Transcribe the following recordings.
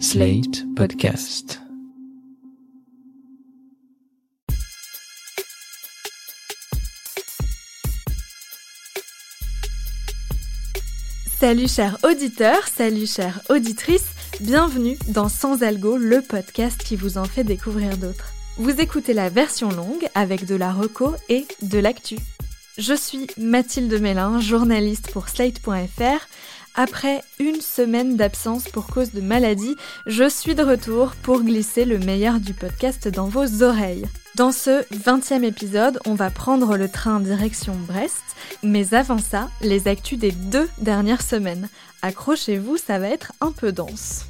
Slate Podcast. Salut chers auditeurs, salut chères auditrices, bienvenue dans Sans Algo, le podcast qui vous en fait découvrir d'autres. Vous écoutez la version longue avec de la reco et de l'actu. Je suis Mathilde Mélin, journaliste pour Slate.fr. Après une semaine d'absence pour cause de maladie, je suis de retour pour glisser le meilleur du podcast dans vos oreilles. Dans ce 20e épisode, on va prendre le train direction Brest, mais avant ça, les actus des deux dernières semaines. Accrochez-vous, ça va être un peu dense.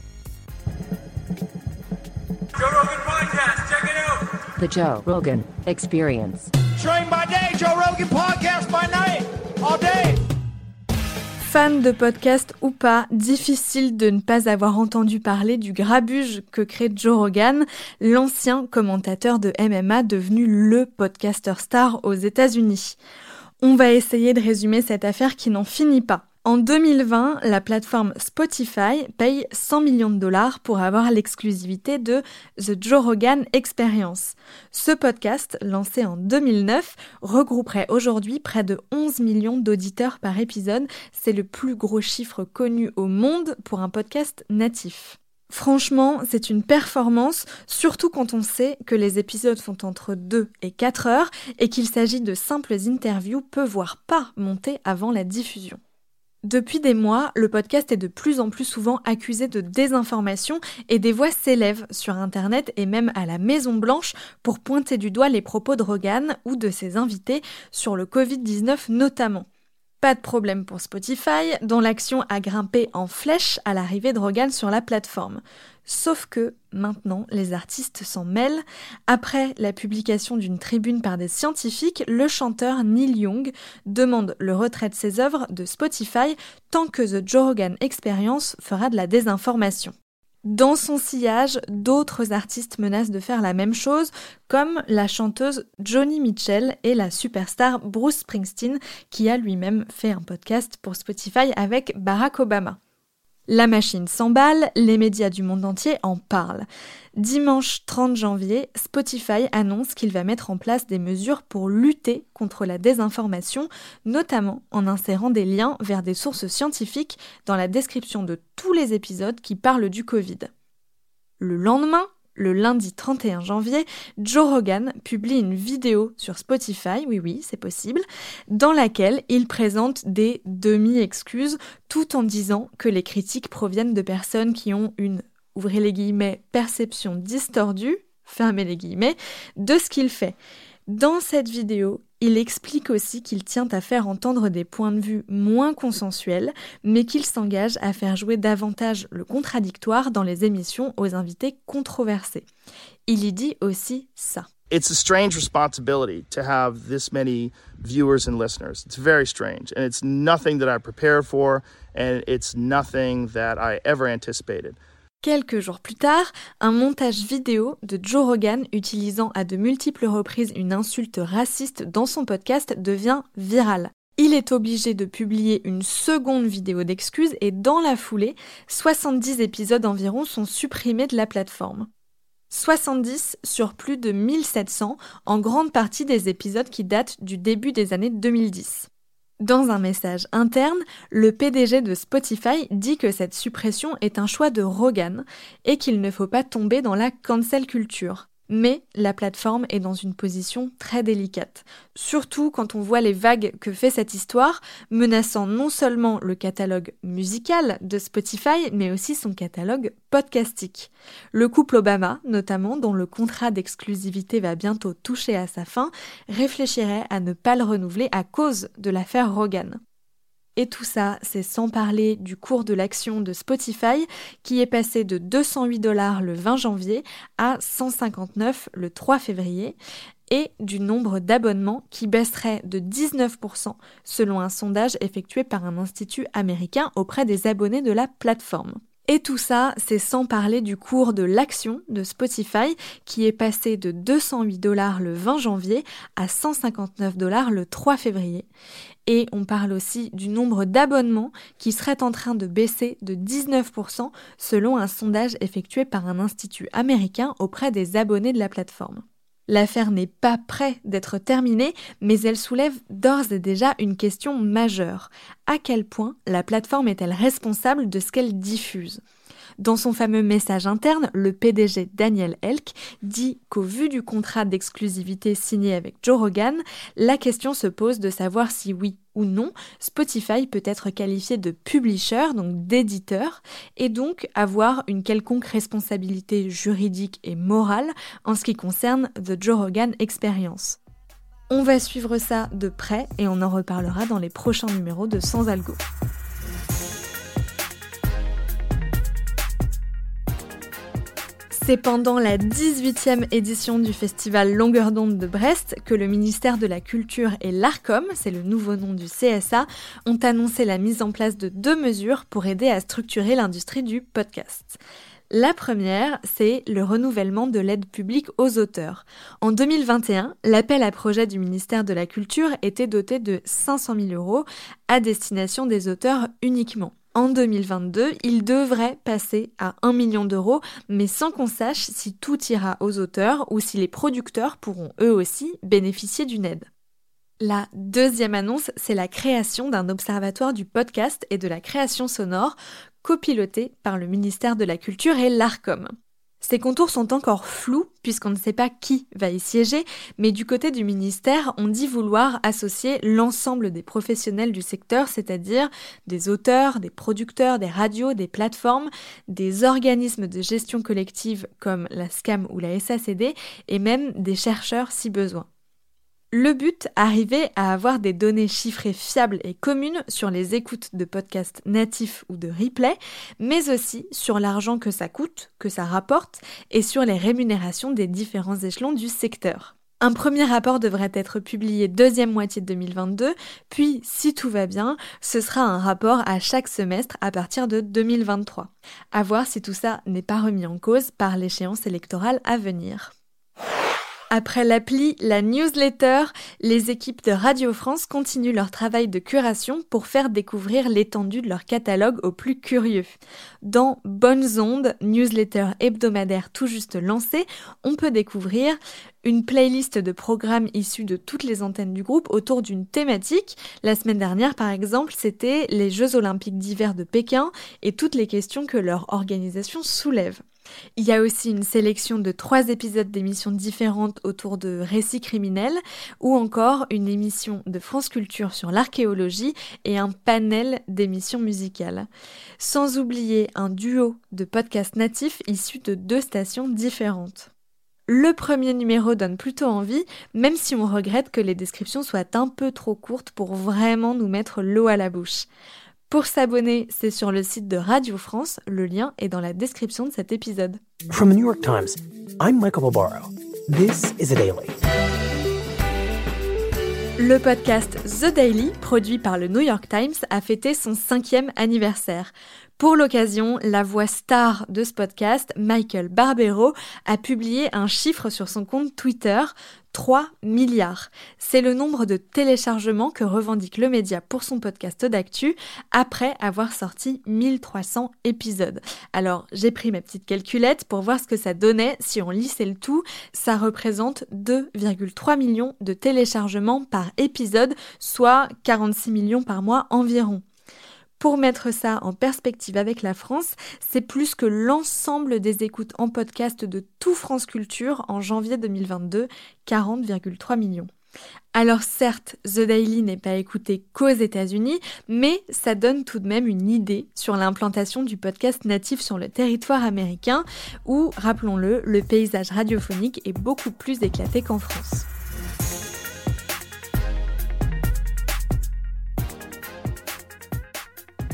Joe Rogan Podcast, check it out. The Joe Rogan Experience. Train by day, Joe Rogan Podcast by night, all day. Fan de podcast ou pas, difficile de ne pas avoir entendu parler du grabuge que crée Joe Rogan, l'ancien commentateur de MMA devenu le podcaster star aux États-Unis. On va essayer de résumer cette affaire qui n'en finit pas. En 2020, la plateforme Spotify paye 100 millions de dollars pour avoir l'exclusivité de The Joe Rogan Experience. Ce podcast, lancé en 2009, regrouperait aujourd'hui près de 11 millions d'auditeurs par épisode. C'est le plus gros chiffre connu au monde pour un podcast natif. Franchement, c'est une performance, surtout quand on sait que les épisodes font entre 2 et 4 heures et qu'il s'agit de simples interviews peu voire pas montées avant la diffusion. Depuis des mois, le podcast est de plus en plus souvent accusé de désinformation et des voix s'élèvent sur Internet et même à la Maison Blanche pour pointer du doigt les propos de Rogan ou de ses invités sur le Covid-19 notamment. Pas de problème pour Spotify, dont l'action a grimpé en flèche à l'arrivée de Rogan sur la plateforme. Sauf que maintenant, les artistes s'en mêlent. Après la publication d'une tribune par des scientifiques, le chanteur Neil Young demande le retrait de ses œuvres de Spotify tant que The Joe Rogan Experience fera de la désinformation. Dans son sillage, d'autres artistes menacent de faire la même chose, comme la chanteuse Joni Mitchell et la superstar Bruce Springsteen, qui a lui-même fait un podcast pour Spotify avec Barack Obama. La machine s'emballe, les médias du monde entier en parlent. Dimanche 30 janvier, Spotify annonce qu'il va mettre en place des mesures pour lutter contre la désinformation, notamment en insérant des liens vers des sources scientifiques dans la description de tous les épisodes qui parlent du Covid. Le lendemain, le lundi 31 janvier, Joe Rogan publie une vidéo sur Spotify, oui oui, c'est possible, dans laquelle il présente des demi-excuses tout en disant que les critiques proviennent de personnes qui ont une, ouvrez les guillemets, perception distordue, fermez les guillemets, de ce qu'il fait. Dans cette vidéo, il explique aussi qu'il tient à faire entendre des points de vue moins consensuels, mais qu'il s'engage à faire jouer davantage le contradictoire dans les émissions aux invités controversés. Il y dit aussi ça. It's a strange responsibility to have this many viewers and listeners. It's very strange, and it's nothing that I prepared for, and it's nothing that I ever anticipated. Quelques jours plus tard, un montage vidéo de Joe Rogan utilisant à de multiples reprises une insulte raciste dans son podcast devient viral. Il est obligé de publier une seconde vidéo d'excuses et dans la foulée, 70 épisodes environ sont supprimés de la plateforme. 70 sur plus de 1700, en grande partie des épisodes qui datent du début des années 2010. Dans un message interne, le PDG de Spotify dit que cette suppression est un choix de Rogan et qu'il ne faut pas tomber dans la cancel culture. Mais la plateforme est dans une position très délicate, surtout quand on voit les vagues que fait cette histoire, menaçant non seulement le catalogue musical de Spotify, mais aussi son catalogue podcastique. Le couple Obama, notamment, dont le contrat d'exclusivité va bientôt toucher à sa fin, réfléchirait à ne pas le renouveler à cause de l'affaire Rogan. Et tout ça, c'est sans parler du cours de l'action de Spotify qui est passé de 208 dollars le 20 janvier à 159 le 3 février et du nombre d'abonnements qui baisserait de 19% selon un sondage effectué par un institut américain auprès des abonnés de la plateforme. Et tout ça, c'est sans parler du cours de l'action de Spotify qui est passé de 208 dollars le 20 janvier à 159 dollars le 3 février. Et on parle aussi du nombre d'abonnements qui serait en train de baisser de 19% selon un sondage effectué par un institut américain auprès des abonnés de la plateforme. L'affaire n'est pas près d'être terminée, mais elle soulève d'ores et déjà une question majeure. À quel point la plateforme est-elle responsable de ce qu'elle diffuse? Dans son fameux message interne, le PDG Daniel Elk dit qu'au vu du contrat d'exclusivité signé avec Joe Rogan, la question se pose de savoir si oui ou non, Spotify peut être qualifié de publisher, donc d'éditeur, et donc avoir une quelconque responsabilité juridique et morale en ce qui concerne The Joe Rogan Experience. On va suivre ça de près et on en reparlera dans les prochains numéros de Sans Algo. C'est pendant la 18e édition du festival Longueur d'onde de Brest que le ministère de la Culture et l'ARCOM, c'est le nouveau nom du CSA, ont annoncé la mise en place de deux mesures pour aider à structurer l'industrie du podcast. La première, c'est le renouvellement de l'aide publique aux auteurs. En 2021, l'appel à projet du ministère de la Culture était doté de 500 000 euros à destination des auteurs uniquement en 2022, il devrait passer à 1 million d'euros, mais sans qu'on sache si tout ira aux auteurs ou si les producteurs pourront eux aussi bénéficier d'une aide. La deuxième annonce, c'est la création d'un observatoire du podcast et de la création sonore copiloté par le ministère de la Culture et l'ARCOM. Ces contours sont encore flous puisqu'on ne sait pas qui va y siéger, mais du côté du ministère, on dit vouloir associer l'ensemble des professionnels du secteur, c'est-à-dire des auteurs, des producteurs, des radios, des plateformes, des organismes de gestion collective comme la SCAM ou la SACD, et même des chercheurs si besoin. Le but, arriver à avoir des données chiffrées fiables et communes sur les écoutes de podcasts natifs ou de replay, mais aussi sur l'argent que ça coûte, que ça rapporte, et sur les rémunérations des différents échelons du secteur. Un premier rapport devrait être publié deuxième moitié de 2022, puis, si tout va bien, ce sera un rapport à chaque semestre à partir de 2023. À voir si tout ça n'est pas remis en cause par l'échéance électorale à venir. Après l'appli, la newsletter, les équipes de Radio France continuent leur travail de curation pour faire découvrir l'étendue de leur catalogue aux plus curieux. Dans Bonnes Ondes, newsletter hebdomadaire tout juste lancée, on peut découvrir une playlist de programmes issus de toutes les antennes du groupe autour d'une thématique. La semaine dernière, par exemple, c'était les Jeux olympiques d'hiver de Pékin et toutes les questions que leur organisation soulève. Il y a aussi une sélection de trois épisodes d'émissions différentes autour de récits criminels ou encore une émission de France Culture sur l'archéologie et un panel d'émissions musicales. Sans oublier un duo de podcasts natifs issus de deux stations différentes. Le premier numéro donne plutôt envie, même si on regrette que les descriptions soient un peu trop courtes pour vraiment nous mettre l'eau à la bouche. Pour s'abonner, c'est sur le site de Radio France. Le lien est dans la description de cet épisode. From the New York Times, I'm Michael Barbaro. This is a daily. Le podcast The Daily, produit par le New York Times, a fêté son cinquième anniversaire. Pour l'occasion, la voix star de ce podcast, Michael Barbero, a publié un chiffre sur son compte Twitter, 3 milliards. C'est le nombre de téléchargements que revendique le média pour son podcast d'actu après avoir sorti 1300 épisodes. Alors, j'ai pris ma petite calculette pour voir ce que ça donnait si on lissait le tout. Ça représente 2,3 millions de téléchargements par épisode, soit 46 millions par mois environ. Pour mettre ça en perspective avec la France, c'est plus que l'ensemble des écoutes en podcast de tout France Culture en janvier 2022, 40,3 millions. Alors certes, The Daily n'est pas écouté qu'aux États-Unis, mais ça donne tout de même une idée sur l'implantation du podcast natif sur le territoire américain, où, rappelons-le, le paysage radiophonique est beaucoup plus éclaté qu'en France.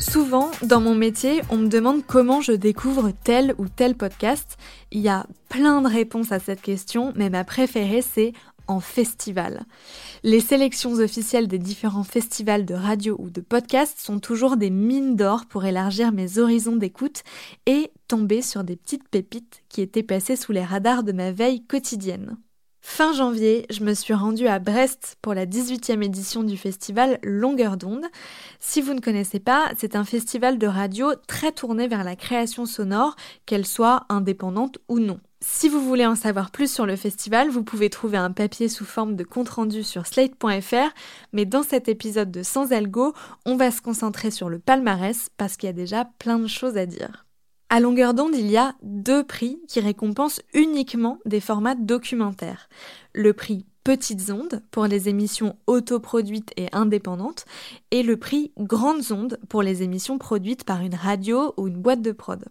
Souvent, dans mon métier, on me demande comment je découvre tel ou tel podcast. Il y a plein de réponses à cette question, mais ma préférée, c'est en festival. Les sélections officielles des différents festivals de radio ou de podcast sont toujours des mines d'or pour élargir mes horizons d'écoute et tomber sur des petites pépites qui étaient passées sous les radars de ma veille quotidienne. Fin janvier, je me suis rendue à Brest pour la 18e édition du festival Longueur d'onde. Si vous ne connaissez pas, c'est un festival de radio très tourné vers la création sonore, qu'elle soit indépendante ou non. Si vous voulez en savoir plus sur le festival, vous pouvez trouver un papier sous forme de compte-rendu sur slate.fr, mais dans cet épisode de Sans Algo, on va se concentrer sur le palmarès parce qu'il y a déjà plein de choses à dire. À longueur d'onde, il y a deux prix qui récompensent uniquement des formats documentaires. Le prix Petites ondes pour les émissions autoproduites et indépendantes et le prix Grandes ondes pour les émissions produites par une radio ou une boîte de prod.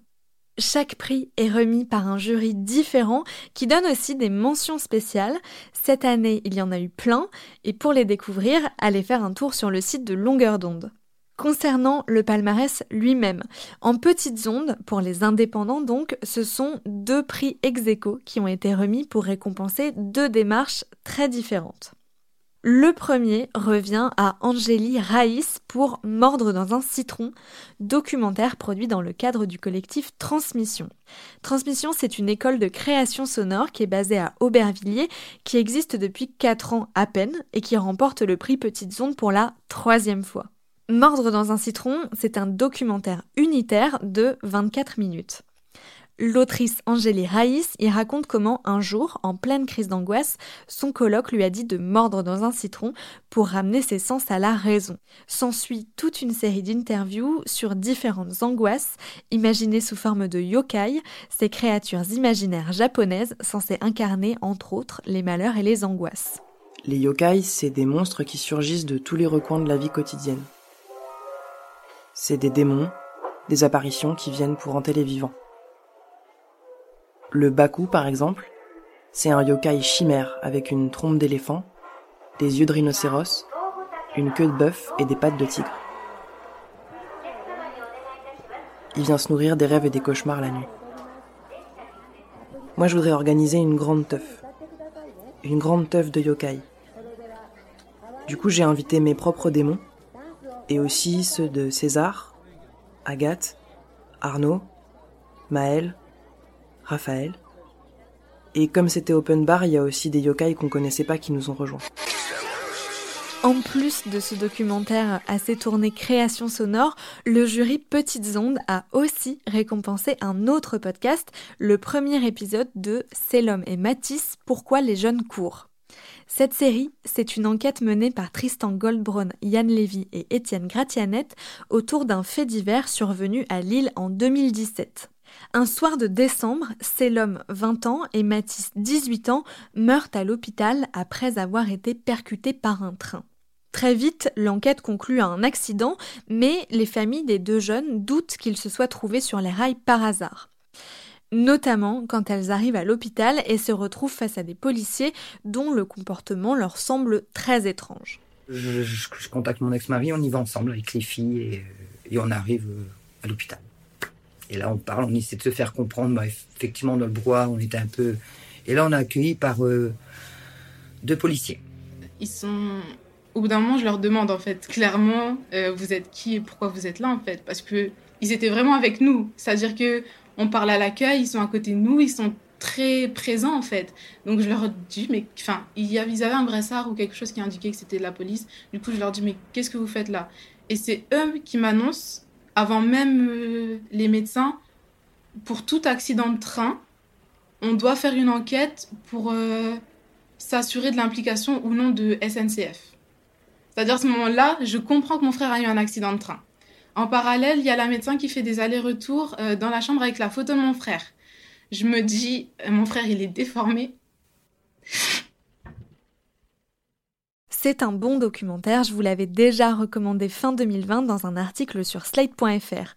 Chaque prix est remis par un jury différent qui donne aussi des mentions spéciales. Cette année, il y en a eu plein et pour les découvrir, allez faire un tour sur le site de Longueur d'onde. Concernant le palmarès lui-même, en petites ondes, pour les indépendants donc, ce sont deux prix ex qui ont été remis pour récompenser deux démarches très différentes. Le premier revient à Angélie Raïs pour Mordre dans un citron, documentaire produit dans le cadre du collectif Transmission. Transmission, c'est une école de création sonore qui est basée à Aubervilliers, qui existe depuis 4 ans à peine et qui remporte le prix Petites Ondes pour la troisième fois. Mordre dans un citron, c'est un documentaire unitaire de 24 minutes. L'autrice Angélie Raïs y raconte comment un jour, en pleine crise d'angoisse, son colloque lui a dit de mordre dans un citron pour ramener ses sens à la raison. S'ensuit toute une série d'interviews sur différentes angoisses, imaginées sous forme de yokai, ces créatures imaginaires japonaises censées incarner entre autres les malheurs et les angoisses. Les yokai, c'est des monstres qui surgissent de tous les recoins de la vie quotidienne. C'est des démons, des apparitions qui viennent pour hanter les vivants. Le Baku, par exemple, c'est un yokai chimère avec une trompe d'éléphant, des yeux de rhinocéros, une queue de bœuf et des pattes de tigre. Il vient se nourrir des rêves et des cauchemars la nuit. Moi, je voudrais organiser une grande teuf. Une grande teuf de yokai. Du coup, j'ai invité mes propres démons et aussi ceux de César, Agathe, Arnaud, Maël, Raphaël. Et comme c'était open bar, il y a aussi des yokai qu'on connaissait pas qui nous ont rejoints. En plus de ce documentaire assez tourné création sonore, le jury Petites Ondes a aussi récompensé un autre podcast, le premier épisode de C'est l'homme et Matisse, Pourquoi les jeunes courent. Cette série, c'est une enquête menée par Tristan Goldbron, Yann Lévy et Étienne Gratianet autour d'un fait divers survenu à Lille en 2017. Un soir de décembre, l'homme 20 ans et Mathis 18 ans meurent à l'hôpital après avoir été percutés par un train. Très vite, l'enquête conclut à un accident, mais les familles des deux jeunes doutent qu'ils se soient trouvés sur les rails par hasard notamment quand elles arrivent à l'hôpital et se retrouvent face à des policiers dont le comportement leur semble très étrange. Je, contacte mon ex-mari, on y va ensemble avec les filles et, et on arrive euh, à l'hôpital. Et là, on parle, on essaie de se faire comprendre. Bah, effectivement, dans le brouhaha, on était un peu. Et là, on est accueilli par euh, deux policiers. Ils sont. Au bout d'un moment, je leur demande en fait clairement, euh, vous êtes qui et pourquoi vous êtes là en fait, parce que ils étaient vraiment avec nous. C'est-à-dire que on parle à l'accueil, ils sont à côté de nous, ils sont très présents en fait. Donc je leur dis, mais enfin, ils avaient un brassard ou quelque chose qui indiquait que c'était de la police. Du coup, je leur dis, mais qu'est-ce que vous faites là? Et c'est eux qui m'annoncent, avant même euh, les médecins, pour tout accident de train, on doit faire une enquête pour euh, s'assurer de l'implication ou non de SNCF. C'est-à-dire à ce moment-là, je comprends que mon frère a eu un accident de train. En parallèle, il y a la médecin qui fait des allers-retours euh, dans la chambre avec la photo de mon frère. Je me dis, euh, mon frère, il est déformé. C'est un bon documentaire, je vous l'avais déjà recommandé fin 2020 dans un article sur slate.fr.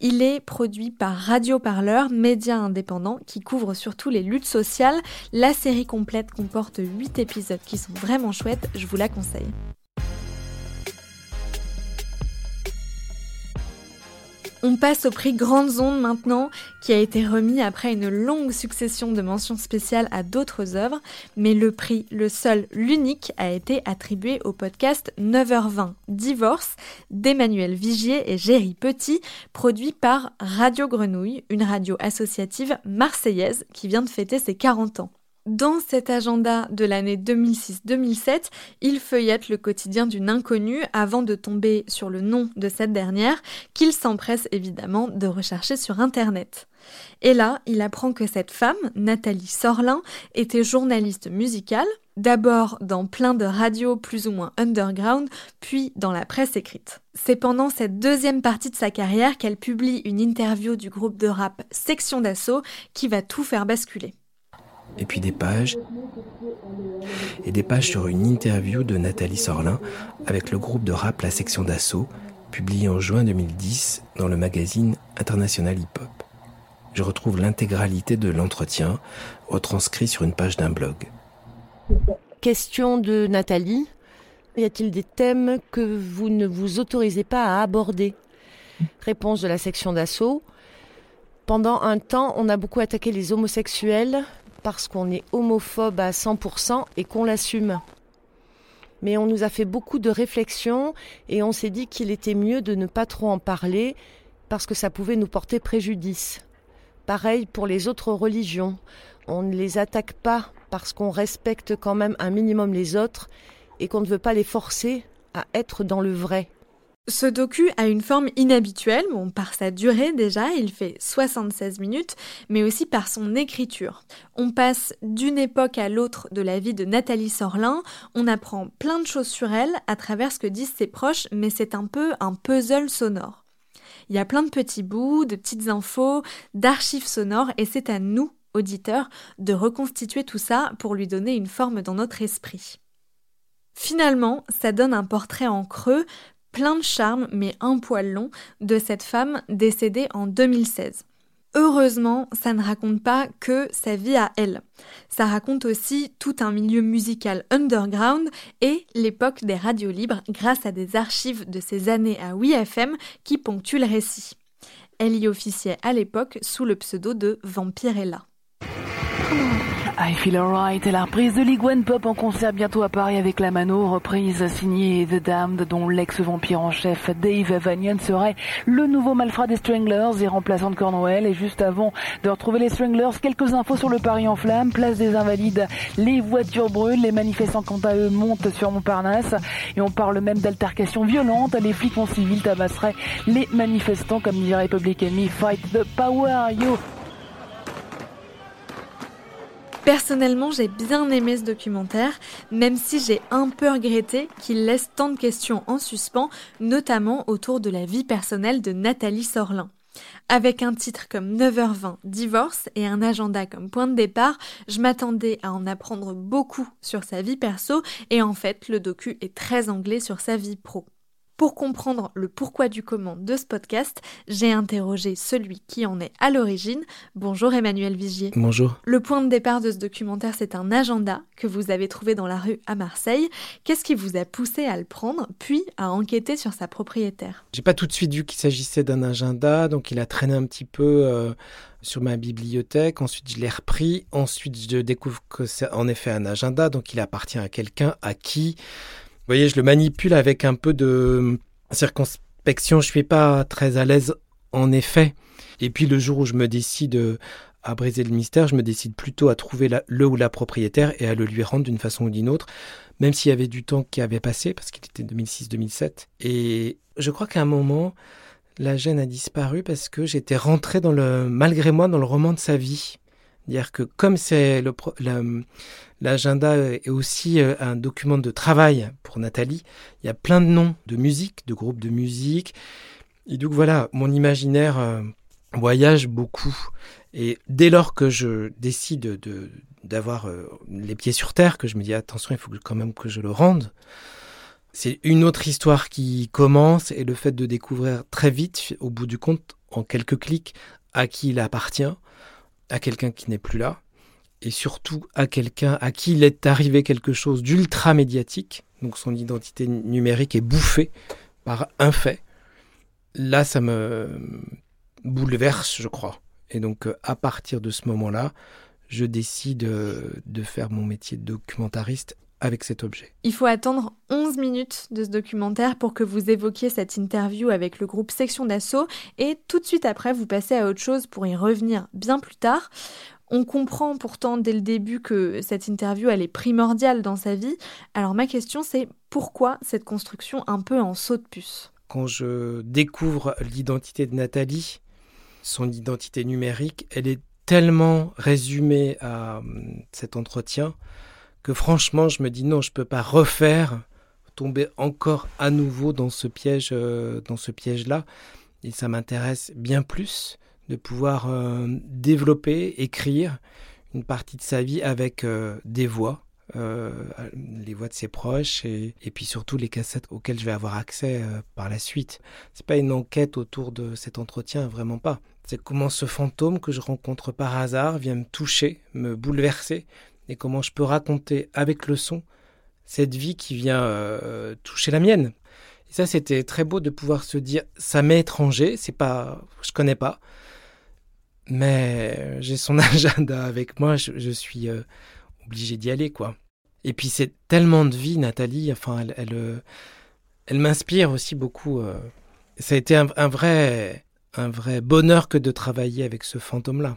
Il est produit par Radio Parleur, média indépendant qui couvre surtout les luttes sociales. La série complète comporte 8 épisodes qui sont vraiment chouettes, je vous la conseille. On passe au prix Grandes Ondes maintenant, qui a été remis après une longue succession de mentions spéciales à d'autres œuvres, mais le prix, le seul, l'unique, a été attribué au podcast 9h20 Divorce d'Emmanuel Vigier et Géry Petit, produit par Radio Grenouille, une radio associative marseillaise qui vient de fêter ses 40 ans. Dans cet agenda de l'année 2006-2007, il feuillette le quotidien d'une inconnue avant de tomber sur le nom de cette dernière, qu'il s'empresse évidemment de rechercher sur Internet. Et là, il apprend que cette femme, Nathalie Sorlin, était journaliste musicale, d'abord dans plein de radios plus ou moins underground, puis dans la presse écrite. C'est pendant cette deuxième partie de sa carrière qu'elle publie une interview du groupe de rap Section d'Assaut qui va tout faire basculer et puis des pages, et des pages sur une interview de Nathalie Sorlin avec le groupe de rap La Section d'Assaut, publié en juin 2010 dans le magazine International Hip Hop. Je retrouve l'intégralité de l'entretien retranscrit sur une page d'un blog. Question de Nathalie. Y a-t-il des thèmes que vous ne vous autorisez pas à aborder? Réponse de la section d'assaut. Pendant un temps, on a beaucoup attaqué les homosexuels, parce qu'on est homophobe à 100% et qu'on l'assume. Mais on nous a fait beaucoup de réflexions et on s'est dit qu'il était mieux de ne pas trop en parler parce que ça pouvait nous porter préjudice. Pareil pour les autres religions. On ne les attaque pas parce qu'on respecte quand même un minimum les autres et qu'on ne veut pas les forcer à être dans le vrai. Ce docu a une forme inhabituelle, bon, par sa durée déjà, il fait 76 minutes, mais aussi par son écriture. On passe d'une époque à l'autre de la vie de Nathalie Sorlin, on apprend plein de choses sur elle à travers ce que disent ses proches, mais c'est un peu un puzzle sonore. Il y a plein de petits bouts, de petites infos, d'archives sonores, et c'est à nous, auditeurs, de reconstituer tout ça pour lui donner une forme dans notre esprit. Finalement, ça donne un portrait en creux, plein de charme, mais un poil long, de cette femme décédée en 2016. Heureusement, ça ne raconte pas que sa vie à elle. Ça raconte aussi tout un milieu musical underground et l'époque des radios libres grâce à des archives de ces années à WeFM qui ponctuent le récit. Elle y officiait à l'époque sous le pseudo de Vampirella. I Feel Alright est la reprise de League One Pop en concert bientôt à Paris avec la Mano, reprise signée The Damned dont l'ex-vampire en chef Dave Vanian serait le nouveau malfrat des Stranglers et remplaçant de Cornwell. Et juste avant de retrouver les Stranglers, quelques infos sur le Paris en flammes, place des Invalides, les voitures brûlent, les manifestants quant à eux montent sur Montparnasse. Et on parle même d'altercations violentes, les flics en civil tabasseraient les manifestants comme dirait Public Enemy, fight the power, yo Personnellement, j'ai bien aimé ce documentaire, même si j'ai un peu regretté qu'il laisse tant de questions en suspens, notamment autour de la vie personnelle de Nathalie Sorlin. Avec un titre comme 9h20 Divorce et un agenda comme point de départ, je m'attendais à en apprendre beaucoup sur sa vie perso et en fait le docu est très anglais sur sa vie pro. Pour comprendre le pourquoi du comment de ce podcast, j'ai interrogé celui qui en est à l'origine. Bonjour Emmanuel Vigier. Bonjour. Le point de départ de ce documentaire, c'est un agenda que vous avez trouvé dans la rue à Marseille. Qu'est-ce qui vous a poussé à le prendre, puis à enquêter sur sa propriétaire? J'ai pas tout de suite vu qu'il s'agissait d'un agenda, donc il a traîné un petit peu. Euh, sur ma bibliothèque. Ensuite, je l'ai repris. Ensuite, je découvre que c'est en effet un agenda, donc il appartient à quelqu'un à qui voyez, je le manipule avec un peu de circonspection. Je suis pas très à l'aise, en effet. Et puis le jour où je me décide à briser le mystère, je me décide plutôt à trouver le ou la propriétaire et à le lui rendre d'une façon ou d'une autre, même s'il y avait du temps qui avait passé, parce qu'il était 2006-2007. Et je crois qu'à un moment, la gêne a disparu parce que j'étais rentré dans le, malgré moi, dans le roman de sa vie. C'est-à-dire que comme c'est l'agenda est aussi euh, un document de travail pour Nathalie, il y a plein de noms de musique, de groupes de musique. Et donc voilà, mon imaginaire euh, voyage beaucoup. Et dès lors que je décide de, d'avoir euh, les pieds sur terre, que je me dis attention, il faut quand même que je le rende, c'est une autre histoire qui commence et le fait de découvrir très vite, au bout du compte, en quelques clics, à qui il appartient, à quelqu'un qui n'est plus là, et surtout à quelqu'un à qui il est arrivé quelque chose d'ultra médiatique, donc son identité numérique est bouffée par un fait. là, ça me bouleverse, je crois. Et donc, euh, à partir de ce moment-là, je décide euh, de faire mon métier de documentariste avec cet objet. Il faut attendre 11 minutes de ce documentaire pour que vous évoquiez cette interview avec le groupe Section d'Assaut et tout de suite après vous passez à autre chose pour y revenir bien plus tard. On comprend pourtant dès le début que cette interview elle est primordiale dans sa vie. Alors ma question c'est pourquoi cette construction un peu en saut de puce? Quand je découvre l'identité de Nathalie, son identité numérique, elle est tellement résumée à hum, cet entretien que franchement, je me dis non, je peux pas refaire, tomber encore à nouveau dans ce piège, euh, dans ce piège-là. Et ça m'intéresse bien plus de pouvoir euh, développer, écrire une partie de sa vie avec euh, des voix, les voix de ses proches et, et, puis surtout les cassettes auxquelles je vais avoir accès par la suite. C'est pas une enquête autour de cet entretien, vraiment pas. C'est comment ce fantôme que je rencontre par hasard vient me toucher, me bouleverser, et comment je peux raconter avec le son cette vie qui vient euh, toucher la mienne. Et ça, c'était très beau de pouvoir se dire, ça m'est étranger, c'est pas, je connais pas, mais j'ai son agenda avec moi, je, suis euh, obligé d'y aller, quoi. Et puis c'est tellement de vie, Nathalie. Enfin, elle, elle, euh, elle m'inspire aussi beaucoup. Ça a été un, vrai, un vrai bonheur que de travailler avec ce fantôme-là.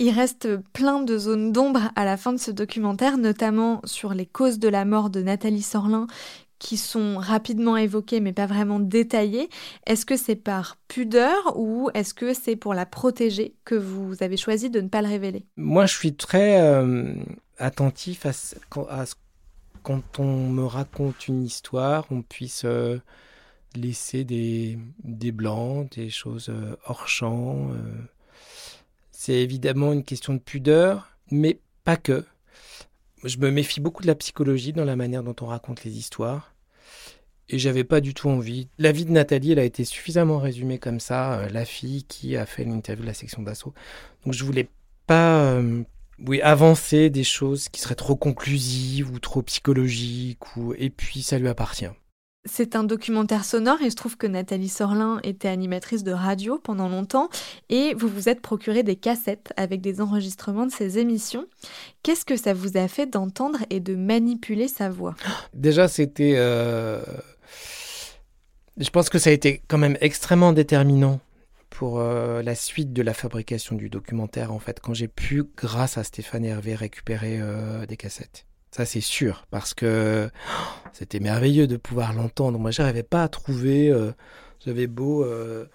Il reste plein de zones d'ombre à la fin de ce documentaire, notamment sur les causes de la mort de Nathalie Sorlin, qui sont rapidement évoquées mais pas vraiment détaillées. Est-ce que c'est par pudeur ou est-ce que c'est pour la protéger que vous avez choisi de ne pas le révéler? Moi, je suis très euh, attentif à ce, à quand on me raconte une histoire, on puisse euh, laisser des, blancs, des choses euh, hors champ. C'est évidemment une question de pudeur, mais pas que. Je me méfie beaucoup de la psychologie dans la manière dont on raconte les histoires. Et j'avais pas du tout envie. La vie de Nathalie, elle a été suffisamment résumée comme ça, euh, la fille qui a fait l'interview de la section d'assaut. Donc je voulais pas euh, oui, avancer des choses qui seraient trop conclusives ou trop psychologiques ou et puis ça lui appartient. C'est un documentaire sonore et je trouve que Nathalie Sorlin était animatrice de radio pendant longtemps et vous vous êtes procuré des cassettes avec des enregistrements de ses émissions. Qu'est-ce que ça vous a fait d'entendre et de manipuler sa voix? Déjà, c'était... Euh, je pense que ça a été quand même extrêmement déterminant pour euh, la suite de la fabrication du documentaire, en fait, quand j'ai pu, grâce à Stéphane Hervé, récupérer euh, des cassettes. Ça, c'est sûr, parce que oh, c'était merveilleux de pouvoir l'entendre. Moi, j'arrivais pas à trouver. Euh, j'avais beau euh,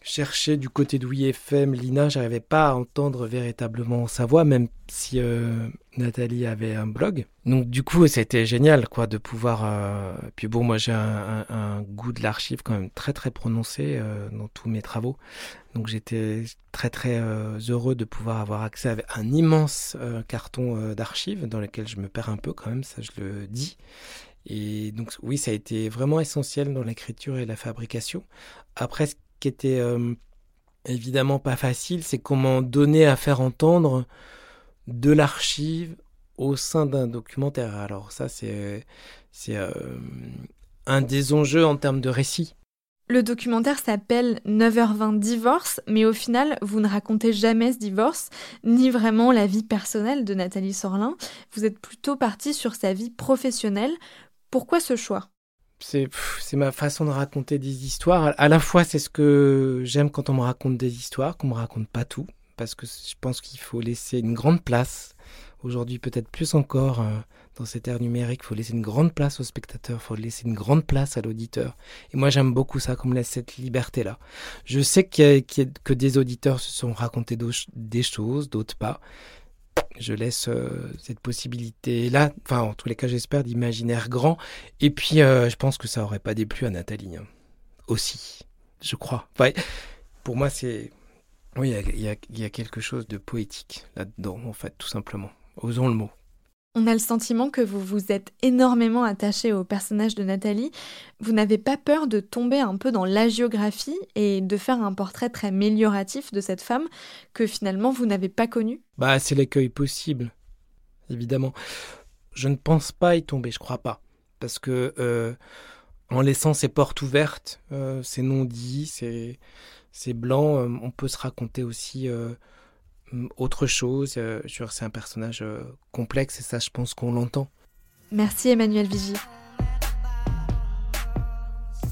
chercher du côté de FM, Lina, j'arrivais pas à entendre véritablement sa voix, même si euh, Nathalie avait un blog. Donc du coup, c'était génial, quoi, de pouvoir. Euh... Puis bon, moi, j'ai un, goût de l'archive quand même très très prononcé euh, dans tous mes travaux. Donc j'étais très très euh, heureux de pouvoir avoir accès à un immense carton d'archives dans lequel je me perds un peu quand même, ça je le dis. Et donc oui, ça a été vraiment essentiel dans l'écriture et la fabrication. Après, ce qui était évidemment pas facile, c'est comment donner à faire entendre de l'archive au sein d'un documentaire. Alors ça, c'est euh, un des enjeux en termes de récit. Le documentaire s'appelle 9h20 divorce, mais au final, vous ne racontez jamais ce divorce, ni vraiment la vie personnelle de Nathalie Sorlin. Vous êtes plutôt parti sur sa vie professionnelle. Pourquoi ce choix? C'est ma façon de raconter des histoires. À la fois, c'est ce que j'aime quand on me raconte des histoires, qu'on me raconte pas tout, parce que je pense qu'il faut laisser une grande place. Aujourd'hui, peut-être plus encore euh, dans cette ère numérique, il faut laisser une grande place au spectateur, il faut laisser une grande place à l'auditeur. Et moi, j'aime beaucoup ça, qu'on me laisse cette liberté-là. Je sais qu que des auditeurs se sont racontés des choses, d'autres pas je laisse euh, cette possibilité-là, enfin en tous les cas j'espère, d'imaginaire grand. Et puis euh, je pense que ça aurait pas déplu à Nathalie hein. aussi, je crois. Enfin, pour moi c'est... Oui, il y, y, y a, quelque chose de poétique là-dedans, en fait, tout simplement. Osons le mot. On a le sentiment que vous vous êtes énormément attaché au personnage de Nathalie. Vous n'avez pas peur de tomber un peu dans l'agiographie et de faire un portrait très amélioratif de cette femme que finalement vous n'avez pas connue? Bah, c'est l'accueil possible, évidemment. Je ne pense pas y tomber, je crois pas. Parce que, euh, en laissant ses portes ouvertes, euh, ses non-dits, ses, ses blancs, euh, on peut se raconter aussi euh, autre chose. Euh, c'est un personnage complexe et ça, je pense qu'on l'entend. Merci Emmanuel Vigie.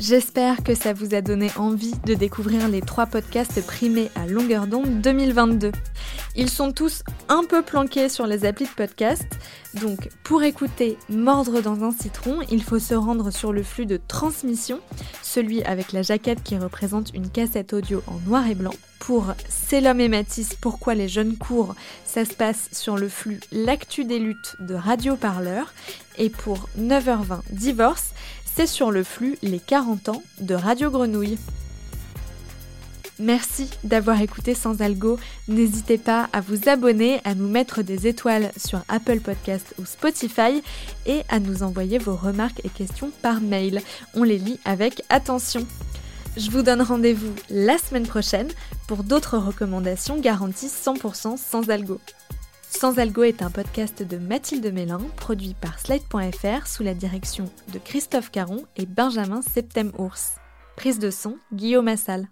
J'espère que ça vous a donné envie de découvrir les trois podcasts primés à longueur d'onde 2022. Ils sont tous un peu planqués sur les applis de podcast, donc pour écouter Mordre dans un citron, il faut se rendre sur le flux de transmission, celui avec la jaquette qui représente une cassette audio en noir et blanc. Pour C'est l'homme et Matisse, pourquoi les jeunes courent, ça se passe sur le flux L'actu des luttes de Radio Parleur. Et pour 9h20 Divorce, sur le flux Les 40 ans de Radio Grenouille. Merci d'avoir écouté Sans Algo. N'hésitez pas à vous abonner, à nous mettre des étoiles sur Apple Podcast ou Spotify et à nous envoyer vos remarques et questions par mail. On les lit avec attention. Je vous donne rendez-vous la semaine prochaine pour d'autres recommandations garanties 100% sans algo. Sans Algo est un podcast de Mathilde Mélin, produit par Slide.fr sous la direction de Christophe Caron et Benjamin Septem-Ours. Prise de son, Guillaume Assal.